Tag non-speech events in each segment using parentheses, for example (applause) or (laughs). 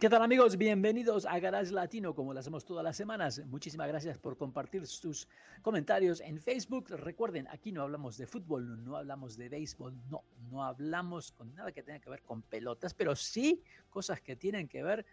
¿Qué tal amigos? Bienvenidos a Garage Latino, como lo hacemos todas las semanas. Muchísimas gracias por compartir sus comentarios en Facebook. Recuerden, aquí no hablamos de fútbol, no hablamos de béisbol, no, no hablamos con nada que tenga que ver con pelotas, pero sí cosas que tienen que ver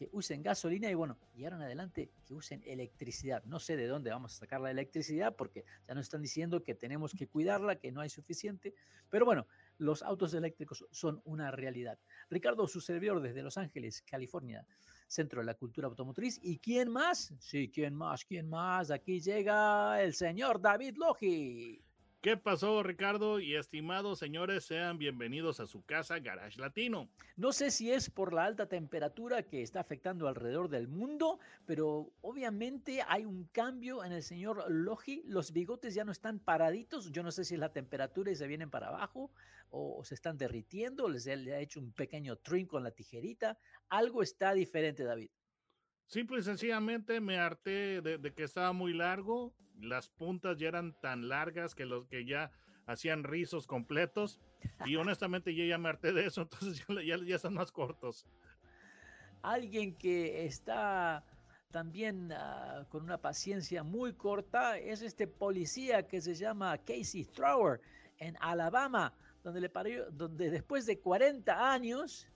que usen gasolina y bueno, y ahora en adelante que usen electricidad. No sé de dónde vamos a sacar la electricidad porque ya nos están diciendo que tenemos que cuidarla, que no hay suficiente, pero bueno, los autos eléctricos son una realidad. Ricardo, su servidor desde Los Ángeles, California, Centro de la Cultura Automotriz. ¿Y quién más? Sí, ¿quién más? ¿Quién más? Aquí llega el señor David Logi. ¿Qué pasó, Ricardo? Y estimados señores, sean bienvenidos a su casa Garage Latino. No sé si es por la alta temperatura que está afectando alrededor del mundo, pero obviamente hay un cambio en el señor Logi. Los bigotes ya no están paraditos. Yo no sé si es la temperatura y se vienen para abajo o, se están derritiendo. Les le ha hecho un pequeño trim con la tijerita. Algo está diferente, David. Simple y sencillamente me harté de, que estaba muy largo, las puntas ya eran tan largas que los que ya hacían rizos completos y (laughs) honestamente yo ya me harté de eso, (laughs) entonces ya, ya, están más cortos. Alguien que está también ah, con una paciencia muy corta es este policía que se llama Casey Thrower en Alabama, donde, le parió, donde después de 40 años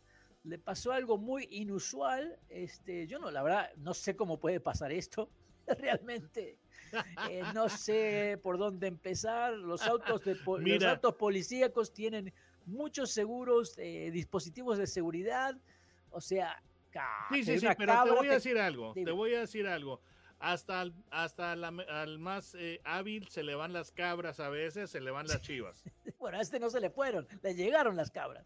le pasó algo muy inusual. Este, yo no, la verdad, no sé cómo puede pasar esto. (laughs) Realmente, eh, no sé por dónde empezar. Los autos, de los autos policíacos tienen muchos seguros, eh, dispositivos de seguridad. O sea, sí, sí, sí, pero te voy a decir algo. Te voy a decir algo. Hasta, hasta al más eh, hábil se le van las cabras a veces, se le van las (laughs) chivas. bueno, a este no se le fueron, le llegaron las cabras.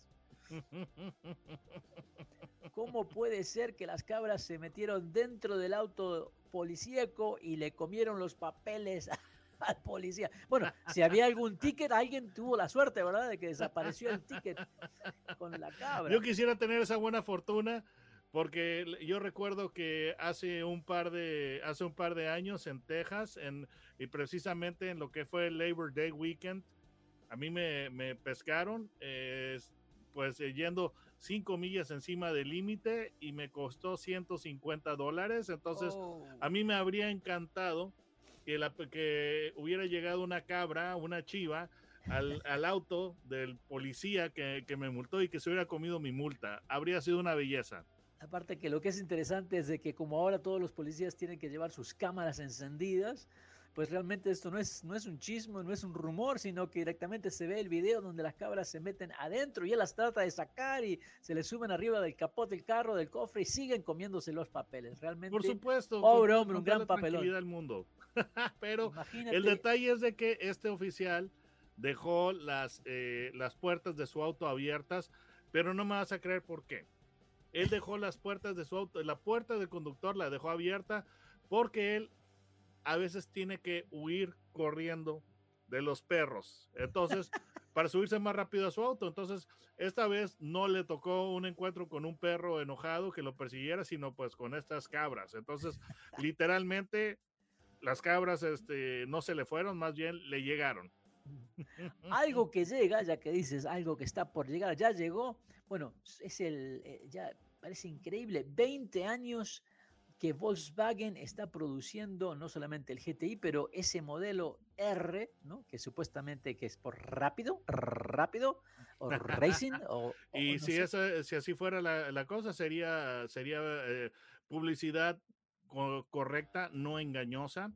(laughs) ¿Cómo puede ser que las cabras se metieron dentro del auto policíaco y le comieron los papeles (laughs) al policía? Bueno, si había algún ticket, alguien tuvo la suerte, ¿verdad? De que desapareció el ticket con la cabra. Yo quisiera tener esa buena fortuna. Porque yo recuerdo que hace un par de, hace un par de años en Texas, en, y precisamente en lo que fue el Labor Day Weekend, a mí me, me pescaron. Eh, pues eh, yendo cinco millas encima del límite y me costó 150 dólares. Entonces, a oh. mí me habría encantado que, la, que hubiera llegado una cabra, una chiva, al, (laughs) al auto del policía que, que, me multó y que se hubiera comido mi multa. Habría sido una belleza. Aparte que lo que es interesante es de que como ahora todos los policías tienen que llevar sus cámaras encendidas, pues realmente esto no es, no es un chismo, no es un rumor, sino que directamente se ve el video donde las cabras se meten adentro y él las trata de sacar y se le suben arriba del capot del carro, del cofre y siguen comiéndose los papeles. Realmente. Por supuesto. Pobre hombre, un gran papelón. Del mundo. (laughs) Pero el detalle es de que este oficial dejó las, eh, las puertas de su auto abiertas, pero no me vas a creer por qué. Él dejó las puertas de su auto, la puerta del conductor la dejó abierta porque él a veces tiene que huir corriendo de los perros. Entonces, (laughs) para subirse más rápido a su auto. Entonces, esta vez no le tocó un encuentro con un perro enojado que lo persiguiera, sino pues con estas cabras. Entonces, (laughs) literalmente, las cabras este, no se le fueron, más bien le llegaron. Algo (laughs) que llega, ya que dices algo que está por llegar, ya llegó. Bueno, es el, eh, ya parece increíble, 20 años que Volkswagen está produciendo no solamente el GTI, pero ese modelo R, ¿no? que supuestamente que es por rápido, rápido, o racing. (laughs) O, y si, si así fuera la, cosa, sería, sería eh, publicidad correcta, no engañosa.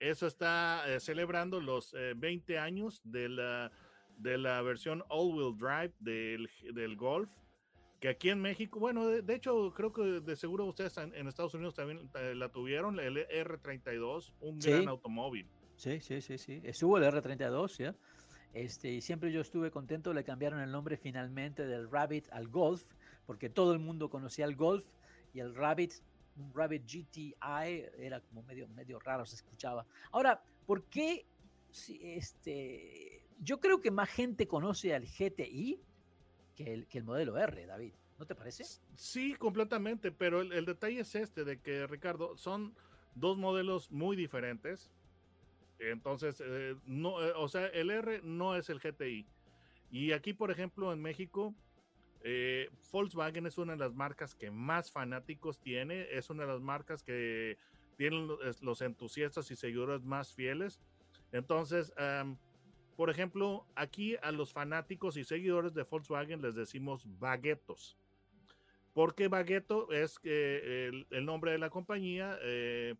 Eso está eh, celebrando los 20 eh, años de la, de la versión all-wheel drive del, del Golf que aquí en México, bueno, de, hecho creo que de seguro ustedes en, Estados Unidos también eh, la tuvieron, el R32, un gran automóvil. Sí, sí, sí, sí, estuvo el R32, ¿ya? Este, y siempre yo estuve contento, le cambiaron el nombre finalmente del Rabbit al Golf, porque todo el mundo conocía el Golf y el Rabbit un Rabbit GTI era como medio, medio raro, se escuchaba. Ahora, ¿por qué este, yo creo que más gente conoce al GTI que el, que el modelo R, David? ¿No te parece? Sí, completamente, pero el, detalle es este, de que Ricardo, son dos modelos muy diferentes. Entonces, eh, no, eh, o sea, el R no es el GTI. Y aquí, por ejemplo, en México, eh, Volkswagen es una de las marcas que más fanáticos tiene, es una de las marcas que tienen los entusiastas y seguidores más fieles. Entonces, por ejemplo, aquí a los fanáticos y seguidores de Volkswagen les decimos baguetos. Porque bagueto es el, el nombre de la compañía, eh,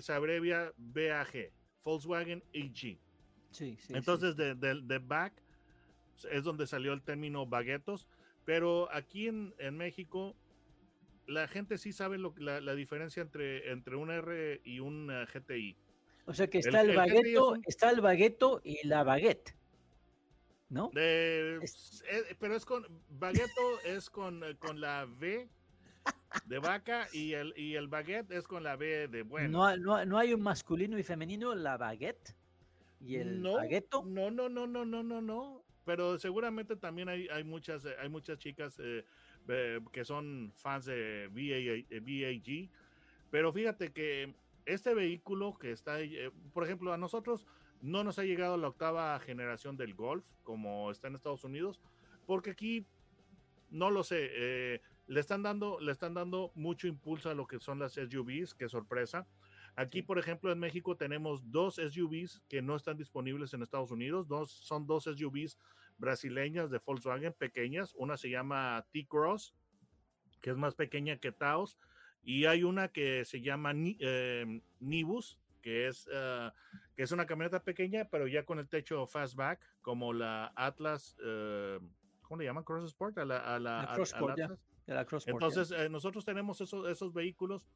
se abrevia BAG, Volkswagen AG. Sí, sí, Entonces, De, de, de, back es donde salió el término baguetos, pero aquí en, en México la gente sí sabe lo, la, la, diferencia entre, entre un R y un uh, GTI. O sea que está el, el bagueto, está el bagueto y la baguette. ¿No? Eh, pero es con bagueto es con, eh, con la V de vaca y el, y el baguette es con la B de bueno. No, no, no hay un masculino y femenino, la baguette y el no, bagueto. No, no, no, no, no, no, no pero seguramente también hay, hay, muchas, eh, hay muchas chicas eh, eh, que son fans de VAG. Pero fíjate que este vehículo que está, por ejemplo, a nosotros no nos ha llegado la octava generación del Golf, como está en Estados Unidos, porque aquí, no lo sé, le, están dando, le están dando mucho impulso a lo que son las SUVs, qué sorpresa. Aquí, por ejemplo, en México tenemos dos SUVs que no están disponibles en Estados Unidos. Dos, son dos SUVs brasileñas de Volkswagen pequeñas. Una se llama T-Cross, que es más pequeña que Taos. Y hay una que se llama em, Nibus, que es, uh, que es una camioneta pequeña, pero ya con el techo fastback, como la Atlas, uh, ¿cómo le llaman? Cross Sport, a la, a la, la Cross Sport, ya. La Cross Sport, Entonces, eh, nosotros tenemos esos, esos vehículos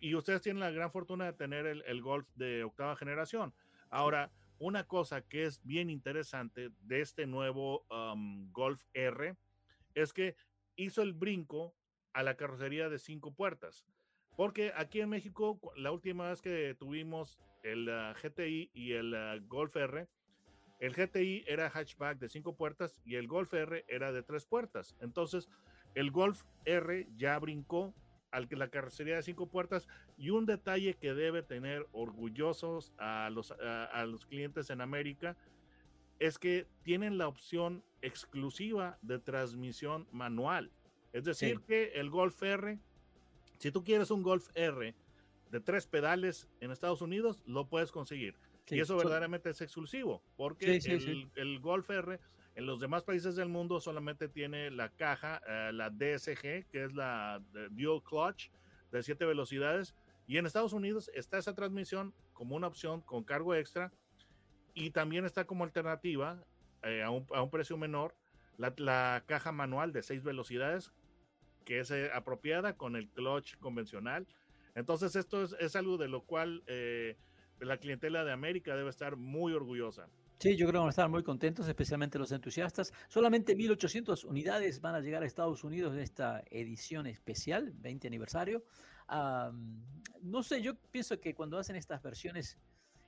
y ustedes tienen la gran fortuna de tener el, Golf de octava generación. Ahora, una cosa que es bien interesante de este nuevo um, Golf R es que hizo el brinco a la carrocería de cinco puertas. Porque aquí en México, la última vez que tuvimos el uh, GTI y el uh, Golf R, el GTI era hatchback de cinco puertas y el Golf R era de tres puertas. Entonces, el Golf R ya brincó la carrocería de cinco puertas y un detalle que debe tener orgullosos a los, a, los clientes en América es que tienen la opción exclusiva de transmisión manual. Es decir, que el Golf R, si tú quieres un Golf R de tres pedales en Estados Unidos, lo puedes conseguir. y eso verdaderamente es exclusivo, porque el, el Golf R en los demás países del mundo solamente tiene la caja, eh, la DSG, que es la Dual Clutch de siete velocidades. Y en Estados Unidos está esa transmisión como una opción con cargo extra. Y también está como alternativa eh, a, un, a, un, precio menor la, la, caja manual de seis velocidades, que es eh, apropiada con el clutch convencional. Entonces esto es, es algo de lo cual la clientela de América debe estar muy orgullosa. Sí, yo creo que van a estar muy contentos, especialmente los entusiastas. Solamente 1.800 unidades van a llegar a Estados Unidos en esta edición especial, 20 aniversario. no sé, yo pienso que cuando hacen estas versiones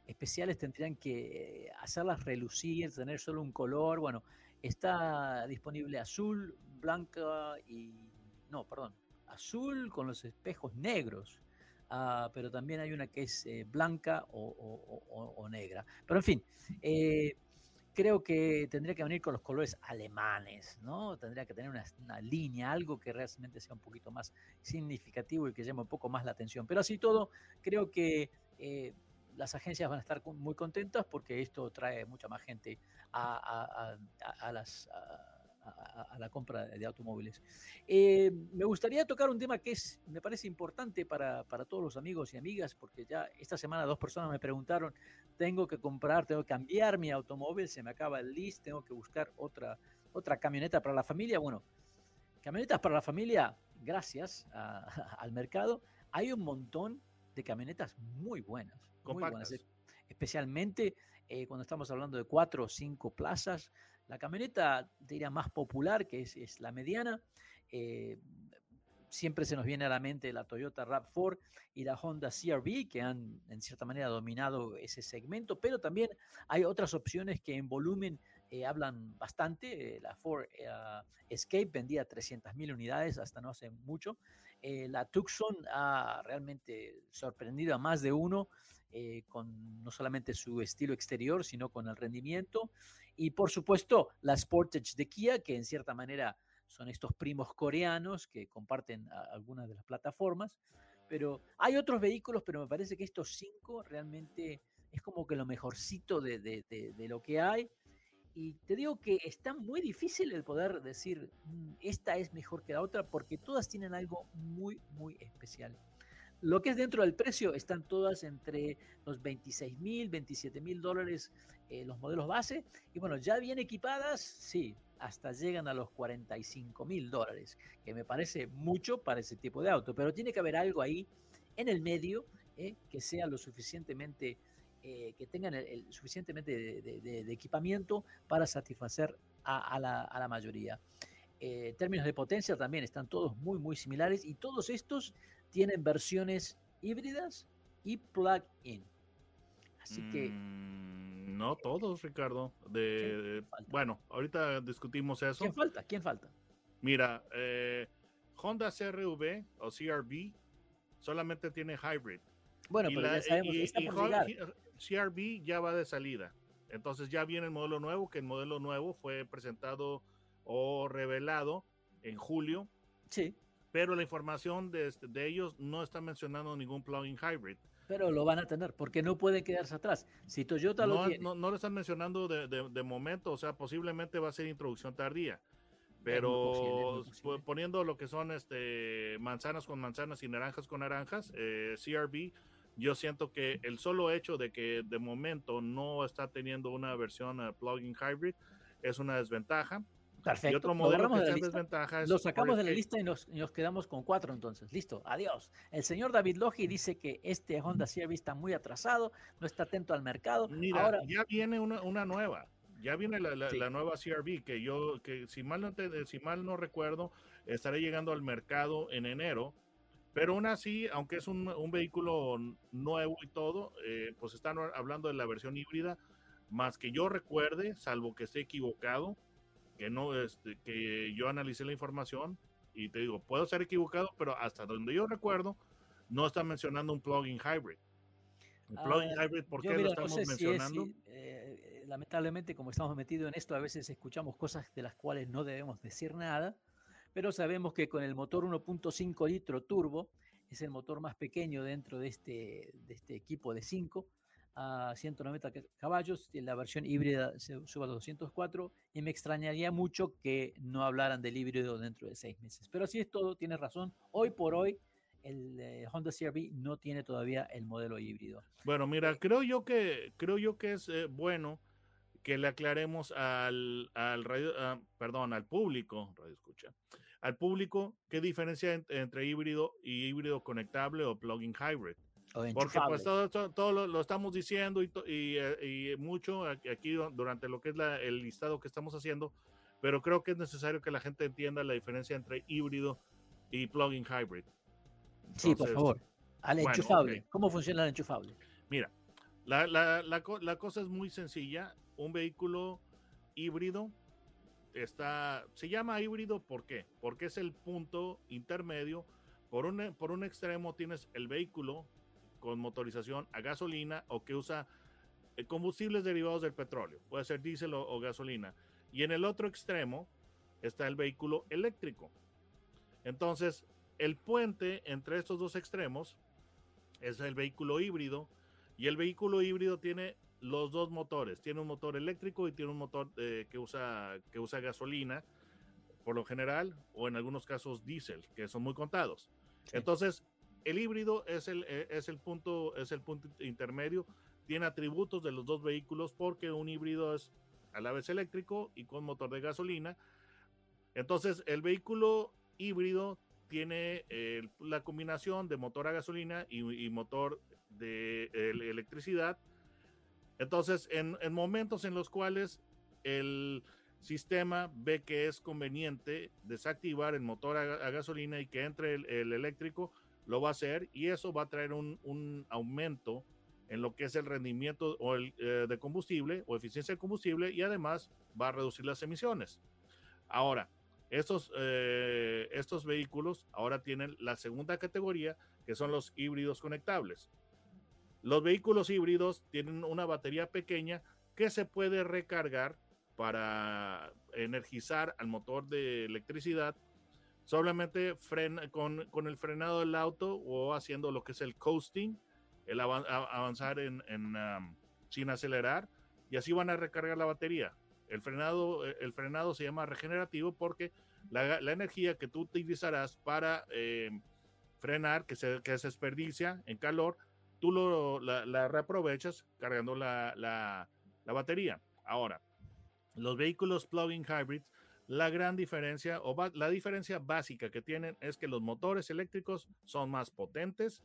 especiales tendrían que hacerlas relucir, tener solo un color. Bueno, está disponible azul, blanca y... No, perdón, azul con los espejos negros. Ah, pero también hay una que es eh, blanca o, negra. Pero en fin, eh, creo que tendría que venir con los colores alemanes, ¿no? Tendría que tener una, línea, algo que realmente sea un poquito más significativo y que llame un poco más la atención. Pero así todo, creo que eh, las agencias van a estar muy contentas porque esto trae mucha más gente a, las a, la compra de automóviles. Eh, me gustaría tocar un tema que es, me parece importante para, para, todos los amigos y amigas, porque ya esta semana dos personas me preguntaron, tengo que comprar, tengo que cambiar mi automóvil, se me acaba el list, tengo que buscar otra, otra camioneta para la familia. Bueno, camionetas para la familia, gracias (laughs) al mercado, hay un montón de camionetas muy buenas. Muy buenas especialmente eh, cuando estamos hablando de cuatro o cinco plazas, la camioneta, diría, más popular, que es, la mediana, eh, siempre se nos viene a la mente la Toyota RAV4 y la Honda CRV, que han en cierta manera dominado ese segmento, pero también hay otras opciones que en volumen eh, hablan bastante. la Ford Escape vendía 300.000 unidades hasta no hace mucho. la Tucson ha realmente sorprendido a más de uno con no solamente su estilo exterior, sino con el rendimiento. Y por supuesto, la Sportage de Kia, que en cierta manera son estos primos coreanos que comparten algunas de las plataformas. Pero hay otros vehículos, pero me parece que estos cinco realmente es como que lo mejorcito de, de, lo que hay. Y te digo que está muy difícil el poder decir, mm, esta es mejor que la otra, porque todas tienen algo muy, muy especial. Lo que es dentro del precio están todas entre los 26 mil, 27 mil dólares eh, los modelos base. Y bueno, ya bien equipadas, sí, hasta llegan a los 45 mil dólares, que me parece mucho para ese tipo de auto, pero tiene que haber algo ahí en el medio eh, que sea lo suficientemente, eh, que tengan el, suficientemente de, equipamiento para satisfacer a, la, mayoría. términos de potencia también están todos muy, muy similares y todos estos tienen versiones híbridas y plug-in. Así que... Mm, no todos, Ricardo. De, bueno, ahorita discutimos eso. ¿Quién falta? ¿Quién falta? Mira, eh, Honda CRV o CRV solamente tiene hybrid. Bueno, pero ya sabemos y, está CRV ya va de salida. Entonces ya viene el modelo nuevo, que el modelo nuevo fue presentado o revelado en julio. Sí. Pero la información de, este, de ellos no está mencionando ningún plug-in hybrid. Pero lo van a tener, porque no pueden quedarse atrás. Si Toyota lo tiene. No, no lo están mencionando de, de, momento, o sea, posiblemente va a ser introducción tardía. Pero poniendo lo que son este, manzanas con manzanas y naranjas con naranjas, eh, CRV, yo siento que el solo hecho de que de momento no está teniendo una versión uh, plug-in hybrid es una desventaja. Perfecto. Y otro modelo que de desventaja Lo sacamos de la lista y nos, quedamos con cuatro entonces. Listo, adiós. El señor David Logi dice que este Honda CRV está muy atrasado, no está atento al mercado. Mira, Ahora, ya viene una, una nueva. Ya viene la, la, nueva CRV que yo, que si mal, no si mal no recuerdo, estaré llegando al mercado en enero. Pero aún así, aunque es un, un vehículo nuevo y todo, eh, pues están hablando de la versión híbrida. Más que yo recuerde, salvo que esté equivocado, que no, este, que yo analicé la información y te digo, puedo ser equivocado, pero hasta donde yo recuerdo, no está mencionando un plugin hybrid. Un plugin ah, hybrid, ¿por qué lo estamos mencionando? Eh, lamentablemente, como estamos metidos en esto, a veces escuchamos cosas de las cuales no debemos decir nada, pero sabemos que con el motor 1.5 litro turbo, es el motor más pequeño dentro de este, de este equipo de 5, a 190 caballos, y la versión híbrida se suba a 204 y me extrañaría mucho que no hablaran del híbrido dentro de seis meses. Pero así es todo, tienes razón. Hoy por hoy el eh, Honda CRV no tiene todavía el modelo híbrido. Bueno, mira, eh, creo yo que creo yo que es eh, bueno que le aclaremos al, al radio, ah, perdón, al público, radio escucha, al público qué diferencia entre híbrido y híbrido conectable o plug-in hybrid. Porque pues todo, todo, lo, estamos diciendo y, y, y, mucho aquí durante lo que es la, el listado que estamos haciendo, pero creo que es necesario que la gente entienda la diferencia entre híbrido y plug-in hybrid. sí, por favor. Al enchufable. ¿Cómo funciona el enchufable? Mira, la, la, la, la, cosa es muy sencilla. Un vehículo híbrido está, se llama híbrido, ¿por qué? Porque es el punto intermedio. Por un, por un extremo tienes el vehículo con motorización a gasolina o que usa eh, combustibles derivados del petróleo, puede ser diésel o, gasolina. Y en el otro extremo está el vehículo eléctrico. Entonces, el puente entre estos dos extremos es el vehículo híbrido y el vehículo híbrido tiene los dos motores, tiene un motor eléctrico y tiene un motor eh, que, usa, que usa gasolina por lo general o en algunos casos diésel, que son muy contados. Entonces, el híbrido es el, eh, es el, punto, es el punto intermedio, tiene atributos de los dos vehículos porque un híbrido es a la vez eléctrico y con motor de gasolina. Entonces, el vehículo híbrido tiene eh, la combinación de motor a gasolina y, motor de electricidad. Entonces, en, momentos en los cuales el, sistema ve que es conveniente desactivar el motor a, gasolina y que entre el, eléctrico, lo va a hacer y eso va a traer un, aumento en lo que es el rendimiento o el, eh, de combustible o eficiencia de combustible y además va a reducir las emisiones. Ahora, estos, eh, estos vehículos ahora tienen la segunda categoría, que son los híbridos conectables. Los vehículos híbridos tienen una batería pequeña que se puede recargar para energizar al motor de electricidad solamente frena, con, con, el frenado del auto o haciendo lo que es el coasting, el avanzar en, sin acelerar y así van a recargar la batería. El frenado, el frenado se llama regenerativo porque la, la energía que tú utilizarás para eh, frenar, que se, que se desperdicia en calor, tú lo, la, la reaprovechas cargando la, la, la batería. Ahora, los vehículos plug-in hybrids, la gran diferencia o la diferencia básica que tienen es que los motores eléctricos son más potentes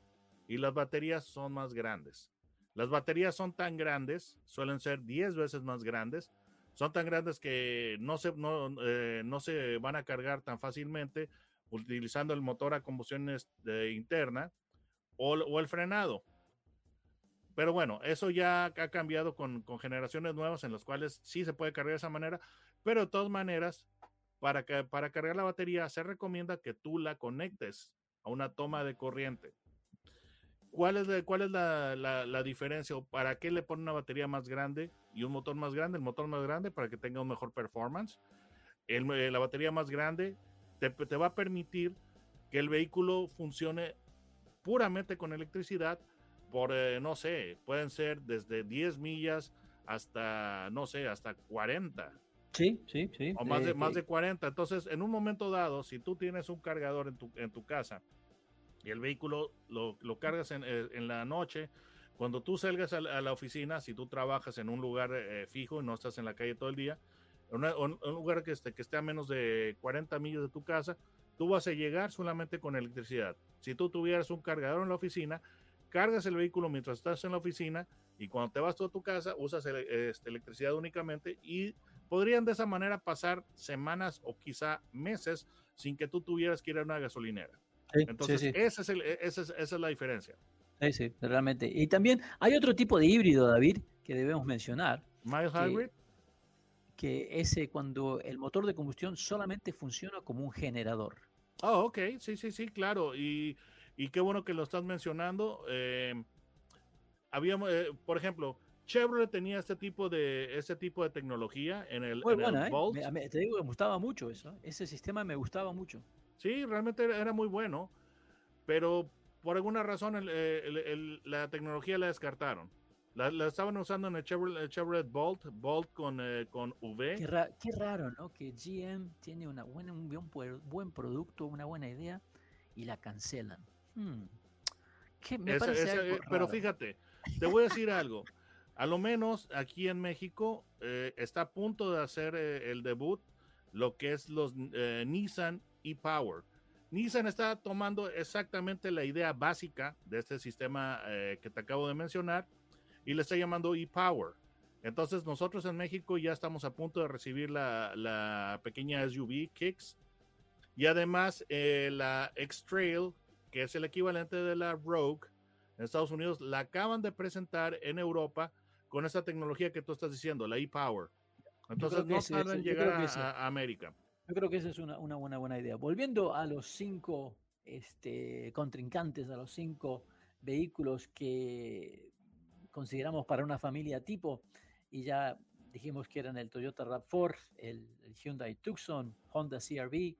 y las baterías son más grandes. Las baterías son tan grandes, suelen ser 10 veces más grandes, son tan grandes que no se, no, eh, no se van a cargar tan fácilmente utilizando el motor a combustión este, interna o, o el frenado. Pero bueno, eso ya ha cambiado con, generaciones nuevas en las cuales sí se puede cargar de esa manera, pero de todas maneras, para, que, para cargar la batería se recomienda que tú la conectes a una toma de corriente. ¿Cuál es, cuál es la, la, diferencia para qué le pone una batería más grande y un motor más grande? El motor más grande para que tenga un mejor performance. El, la batería más grande te, te va a permitir que el vehículo funcione puramente con electricidad por, eh, no sé, pueden ser desde 10 millas hasta, no sé, hasta 40. Sí, sí, sí. O más, de, más de 40. Entonces, en un momento dado, si tú tienes un cargador en tu, en tu casa y el vehículo lo, lo cargas en, eh, en, la noche, cuando tú salgas a, la oficina, si tú trabajas en un lugar eh, fijo y no estás en la calle todo el día, en un lugar que esté, que esté a menos de 40 millas de tu casa, tú vas a llegar solamente con electricidad. Si tú tuvieras un cargador en la oficina, cargas el vehículo mientras estás en la oficina y cuando te vas a tu casa usas este, electricidad únicamente y podrían de esa manera pasar semanas o quizá meses sin que tú tuvieras que ir a una gasolinera. Entonces, Esa, es e, esa, es, la diferencia. Sí, sí, realmente. Y también hay otro tipo de híbrido, David, que debemos mencionar. Mild hybrid. Que ese cuando el motor de combustión solamente funciona como un generador. Oh, ok, sí, sí, sí, claro. Y y qué bueno que lo estás mencionando. Eh, habíamos, eh, por ejemplo, Chevrolet tenía este tipo de este tipo de tecnología en el, Muy buena, ¿eh? te digo que me gustaba mucho eso. Ese sistema me gustaba mucho. Sí, realmente era muy bueno, pero por alguna razón la tecnología la descartaron. La, estaban usando en el Chevrolet, Bolt, Bolt con, con V. Qué, raro, ¿no? Que GM tiene una buena, un buen producto, una buena idea y la cancelan. Hmm. Eh, pero fíjate, te voy a decir algo. (laughs) A lo menos aquí en México eh, está a punto de hacer eh, el debut lo que es los Nissan e-Power. Nissan está tomando exactamente la idea básica de este sistema que te acabo de mencionar y le está llamando e-Power. Entonces nosotros en México ya estamos a punto de recibir la, la pequeña SUV Kicks y además la X-Trail que es el equivalente de la Rogue en Estados Unidos, la acaban de presentar en Europa con esa tecnología que tú estás diciendo, la e-Power. Entonces no tardan en llegar a, América. Yo creo que esa es una, una, buena, buena idea. Volviendo a los cinco este, contrincantes, a los cinco vehículos que consideramos para una familia tipo, y ya dijimos que eran el Toyota RAV4, el, el Hyundai Tucson, Honda CRV,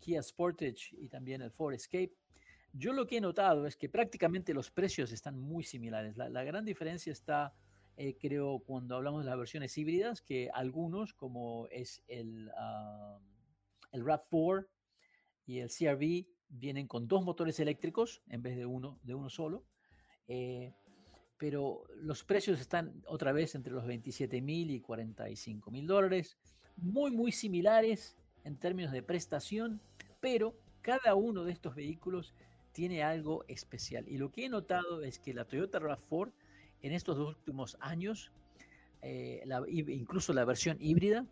Kia Sportage y también el Ford Escape. Yo lo que he notado es que prácticamente los precios están muy similares. La, gran diferencia está, eh, creo, cuando hablamos de las versiones híbridas, que algunos, como es el, el RAV4 y el CRV, vienen con dos motores eléctricos en vez de uno, de uno solo. Eh, pero los precios están otra vez entre los 27 mil y 45 mil dólares, muy, muy similares en términos de prestación, pero cada uno de estos vehículos tiene algo especial. Y lo que he notado es que la Toyota RAV4 en estos dos últimos años, eh, incluso la versión híbrida,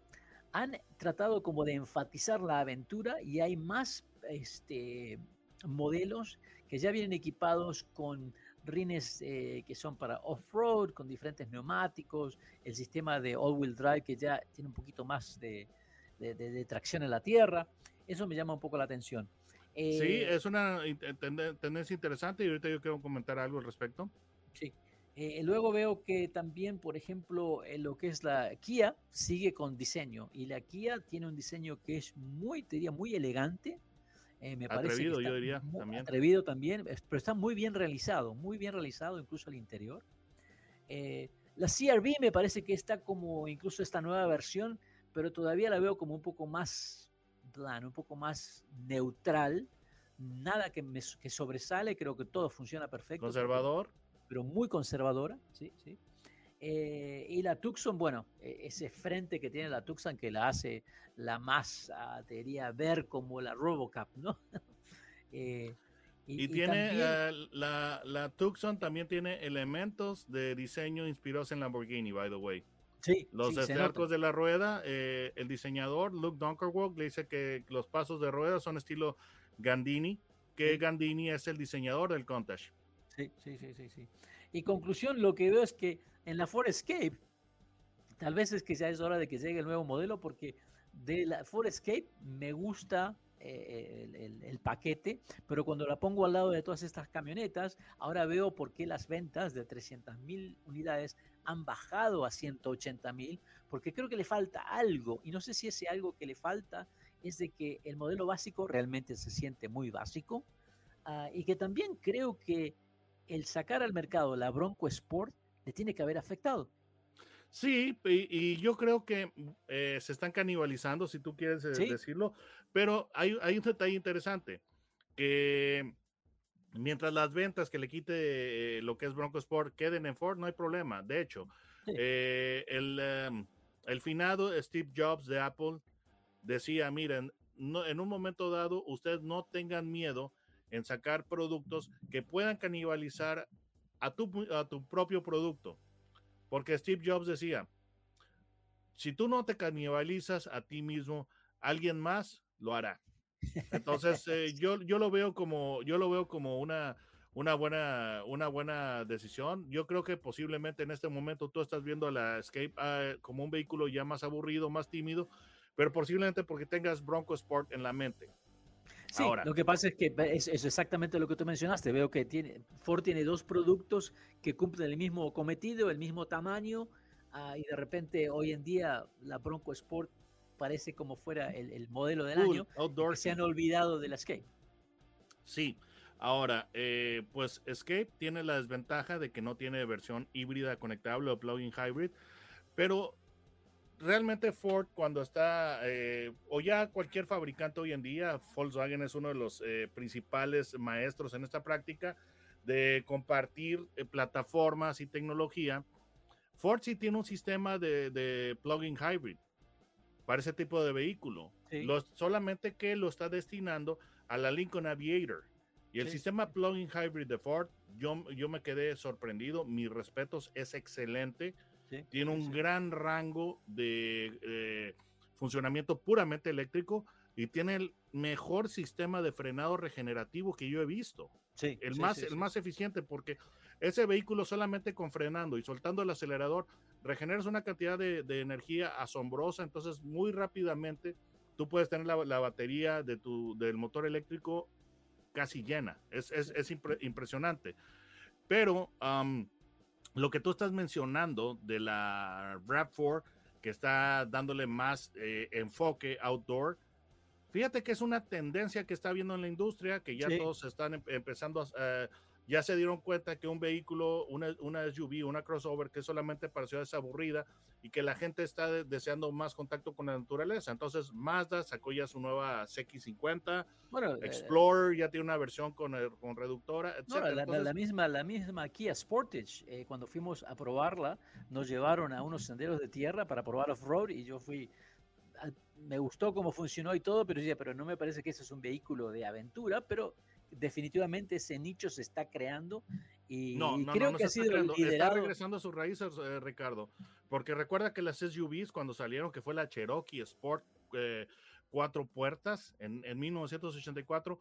han tratado como de enfatizar la aventura y hay más este, modelos que ya vienen equipados con rines eh, que son para off-road, con diferentes neumáticos, el sistema de all-wheel drive que ya tiene un poquito más de, tracción en la tierra. Eso me llama un poco la atención. sí, eh, es una tendencia interesante y ahorita yo quiero comentar algo al respecto. Sí. Eh, luego veo que también, por ejemplo, lo que es la Kia sigue con diseño y la Kia tiene un diseño que es muy, diría, muy elegante, eh, me atrevido, yo diría. también. Atrevido también, pero está muy bien realizado, muy bien realizado incluso al interior. Eh, la CRV me parece que está como incluso esta nueva versión, pero todavía la veo como un poco más plano, un poco más neutral. Nada que, me, que sobresale, creo que todo funciona perfecto. Conservador. Pero muy conservadora, sí, sí. Eh, y la Tucson, bueno, e, ese frente que tiene la Tucson que la hace la más, uh, diría, ver como la Robocop, ¿no? (laughs) Eh, y, tiene la, la, Tucson también tiene elementos de diseño inspirados en Lamborghini, by the way. Sí, los sí, de la rueda, eh, el diseñador Luke Dunkerwalk le dice que los pasos de rueda son estilo Gandini, que Gandini es el diseñador del Countach. Sí, sí, sí, sí, sí. Y conclusión, lo que veo es que en la Ford Escape, tal vez es que ya es hora de que llegue el nuevo modelo porque de la Ford Escape me gusta eh, el, paquete, pero cuando la pongo al lado de todas estas camionetas, ahora veo por qué las ventas de 300 mil unidades han bajado a 180 mil, porque creo que le falta algo, y no sé si ese algo que le falta es de que el modelo básico realmente se siente muy básico, ah, y que también creo que el sacar al mercado la Bronco Sport le tiene que haber afectado. Sí, y, yo creo que eh, se están canibalizando, si tú quieres eh, decirlo, pero hay, un detalle interesante, que mientras las ventas que le quite eh, lo que es Bronco Sport queden en Ford, no hay problema. De hecho, el, em, el, finado Steve Jobs de Apple decía, miren, no, en un momento dado, ustedes no tengan miedo en sacar productos que puedan canibalizar a tu, a tu propio producto. Porque Steve Jobs decía, si tú no te canibalizas a ti mismo, alguien más lo hará. Entonces, (laughs) eh, yo, yo lo veo como, yo lo veo como una, una, buena, una buena decisión. Yo creo que posiblemente en este momento tú estás viendo la Escape ah, como un vehículo ya más aburrido, más tímido, pero posiblemente porque tengas Bronco Sport en la mente. Sí, lo que pasa es que es, exactamente lo que tú mencionaste. Veo que tiene, Ford tiene dos productos que cumplen el mismo cometido, el mismo tamaño, ah, y de repente hoy en día la Bronco Sport parece como fuera el, modelo del año. Se han olvidado de la Escape. Sí, ahora, eh, pues Escape tiene la desventaja de que no tiene versión híbrida conectable o plug-in hybrid, pero realmente Ford cuando está, eh, o ya cualquier fabricante hoy en día, Volkswagen es uno de los eh, principales maestros en esta práctica de compartir eh, plataformas y tecnología. Ford sí tiene un sistema de, de plug-in hybrid para ese tipo de vehículo, solamente que lo está destinando a la Lincoln Aviator. Y el sistema plug-in hybrid de Ford, yo, yo me quedé sorprendido, mis respetos, es excelente tiene un gran rango de eh, funcionamiento puramente eléctrico y tiene el mejor sistema de frenado regenerativo que yo he visto. Sí, el, más, el más eficiente porque ese vehículo solamente con frenando y soltando el acelerador regeneras una cantidad de, energía asombrosa, entonces muy rápidamente tú puedes tener la, batería de tu, del motor eléctrico casi llena. Es, es, impresionante. Pero lo que tú estás mencionando de la RAV4, que está dándole más eh, enfoque outdoor, fíjate que es una tendencia que está viendo en la industria, que ya todos están em, empezando a... Eh, ya se dieron cuenta que un vehículo, una, una SUV, una crossover que solamente para ciudades aburrida y que la gente está deseando más contacto con la naturaleza. Entonces, Mazda sacó ya su nueva CX50, bueno, eh, Explorer ya tiene una versión con, con reductora, etc. la, misma, la misma Kia Sportage, eh, cuando fuimos a probarla, nos llevaron a unos senderos de tierra para probar off-road y yo fui me gustó cómo funcionó y todo, pero decía, pero no me parece que ese es un vehículo de aventura, pero definitivamente ese nicho se está creando Y, no, no, creo no, que ha está, sido creando, liderado... está regresando a sus raíces, eh, Ricardo. Porque recuerda que las SUVs, cuando salieron, que fue la Cherokee Sport eh, cuatro puertas en, en 1984,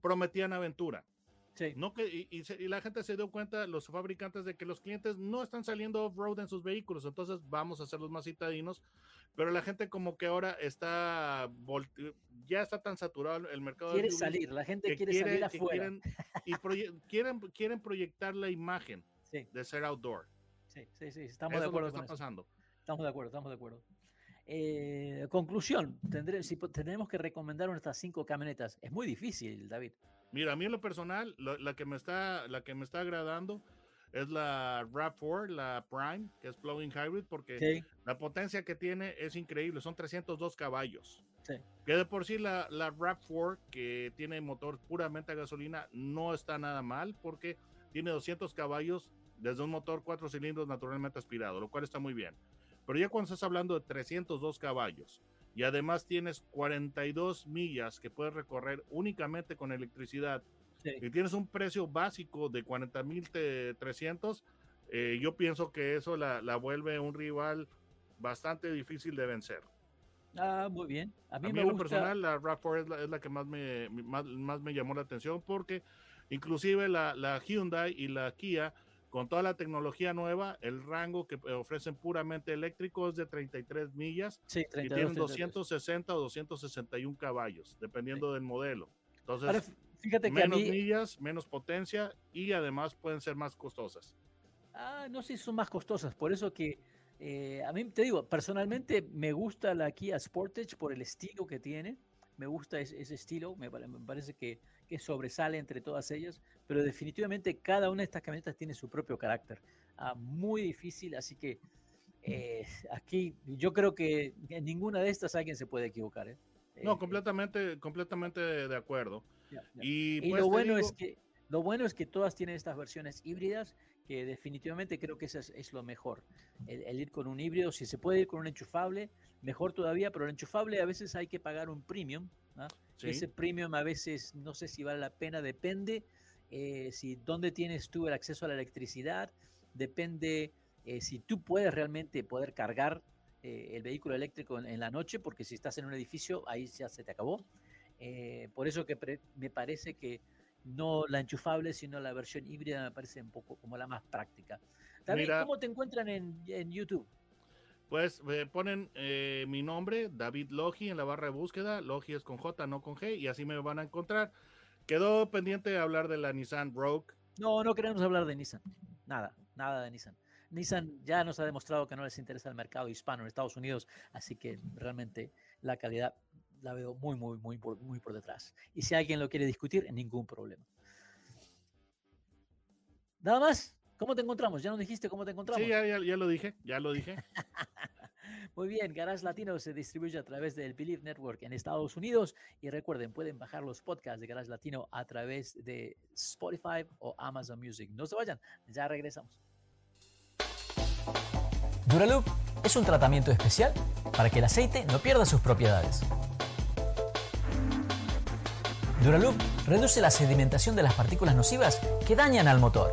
prometían aventura. Sí. No que, y, y, y, la gente se dio cuenta, los fabricantes, de que los clientes no están saliendo off-road en sus vehículos, entonces vamos a hacerlos más citadinos, pero la gente como que ahora está, ya está tan saturado el mercado. Quiere de salir, la gente quiere, quiere, salir afuera. Quieren, y proye (laughs) quieren, quieren proyectar la imagen sí. de ser outdoor. Sí, sí, sí, estamos Eso de acuerdo es lo que con está eso. pasando. Estamos de acuerdo, estamos de acuerdo. Eh, conclusión, tendré, si tenemos que recomendar nuestras cinco camionetas, es muy difícil, David. Mira, a mí en lo personal, la, la, que me está, la que me está agradando es la RAV4, la Prime, que es plug-in hybrid, porque sí. la potencia que tiene es increíble, son 302 caballos. Sí. Que de por sí la, la RAV4, que tiene motor puramente a gasolina, no está nada mal, porque tiene 200 caballos desde un motor cuatro cilindros naturalmente aspirado, lo cual está muy bien. Pero ya cuando estás hablando de 302 caballos, y además tienes 42 millas que puedes recorrer únicamente con electricidad sí. y tienes un precio básico de 40.300, eh, yo pienso que eso la, la, vuelve un rival bastante difícil de vencer. Ah, muy bien. A mí, a mí me en gusta... lo personal, la RAV4 es la, es la que más me, más, más, me llamó la atención porque inclusive la, la Hyundai y la Kia con toda la tecnología nueva, el rango que ofrecen puramente eléctrico es de 33 millas sí, 32, y tienen 260 o 261 caballos, dependiendo sí. del modelo. Entonces, Ahora, fíjate que menos mí... millas, menos potencia y además pueden ser más costosas. Ah, no sé si son más costosas, por eso que eh, a mí te digo, personalmente me gusta la Kia Sportage por el estilo que tiene, me gusta ese, ese estilo, me, me parece que, que, sobresale entre todas ellas, pero definitivamente cada una de estas camionetas tiene su propio carácter. Ah, muy difícil, así que eh, aquí yo creo que en ninguna de estas alguien se puede equivocar. ¿eh? No, completamente, completamente de acuerdo. Y, y pues, lo, bueno digo, es que, lo bueno es que todas tienen estas versiones híbridas que definitivamente creo que eso es, es lo mejor. El, el, ir con un híbrido, si se puede ir con un enchufable, mejor todavía, pero el enchufable a veces hay que pagar un premium. ¿No? Sí. Ese premium a veces no sé si vale la pena, depende eh, si dónde tienes tú el acceso a la electricidad, depende eh, si tú puedes realmente poder cargar eh, el vehículo eléctrico en, en, la noche, porque si estás en un edificio, ahí ya se te acabó. Eh, por eso que me parece que no la enchufable, sino la versión híbrida me parece un poco como la más práctica. David, Mira, ¿cómo te encuentran en, en YouTube? Pues eh, ponen eh, mi nombre, David Logi, en la barra de búsqueda. Logi es con J, no con G, y así me van a encontrar. Quedó pendiente de hablar de la Nissan Rogue. No, no queremos hablar de Nissan. Nada, nada de Nissan. Nissan ya nos ha demostrado que no les interesa el mercado hispano en Estados Unidos, así que realmente la calidad la veo muy, muy, muy por, muy por detrás. Y si alguien lo quiere discutir, ningún problema. Nada más, ¿cómo te encontramos? ¿Ya nos dijiste cómo te encontramos? Sí, ya, ya, ya lo dije, ya lo dije. (laughs) Muy bien, Garage Latino se distribuye a través del Believe Network en Estados Unidos y recuerden, pueden bajar los podcasts de Garage Latino a través de Spotify o Amazon Music. No se vayan, ya regresamos. Duraloop es un tratamiento especial para que el aceite no pierda sus propiedades. Duraloop reduce la sedimentación de las partículas nocivas que dañan al motor.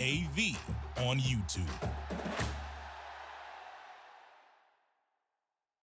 A V on YouTube.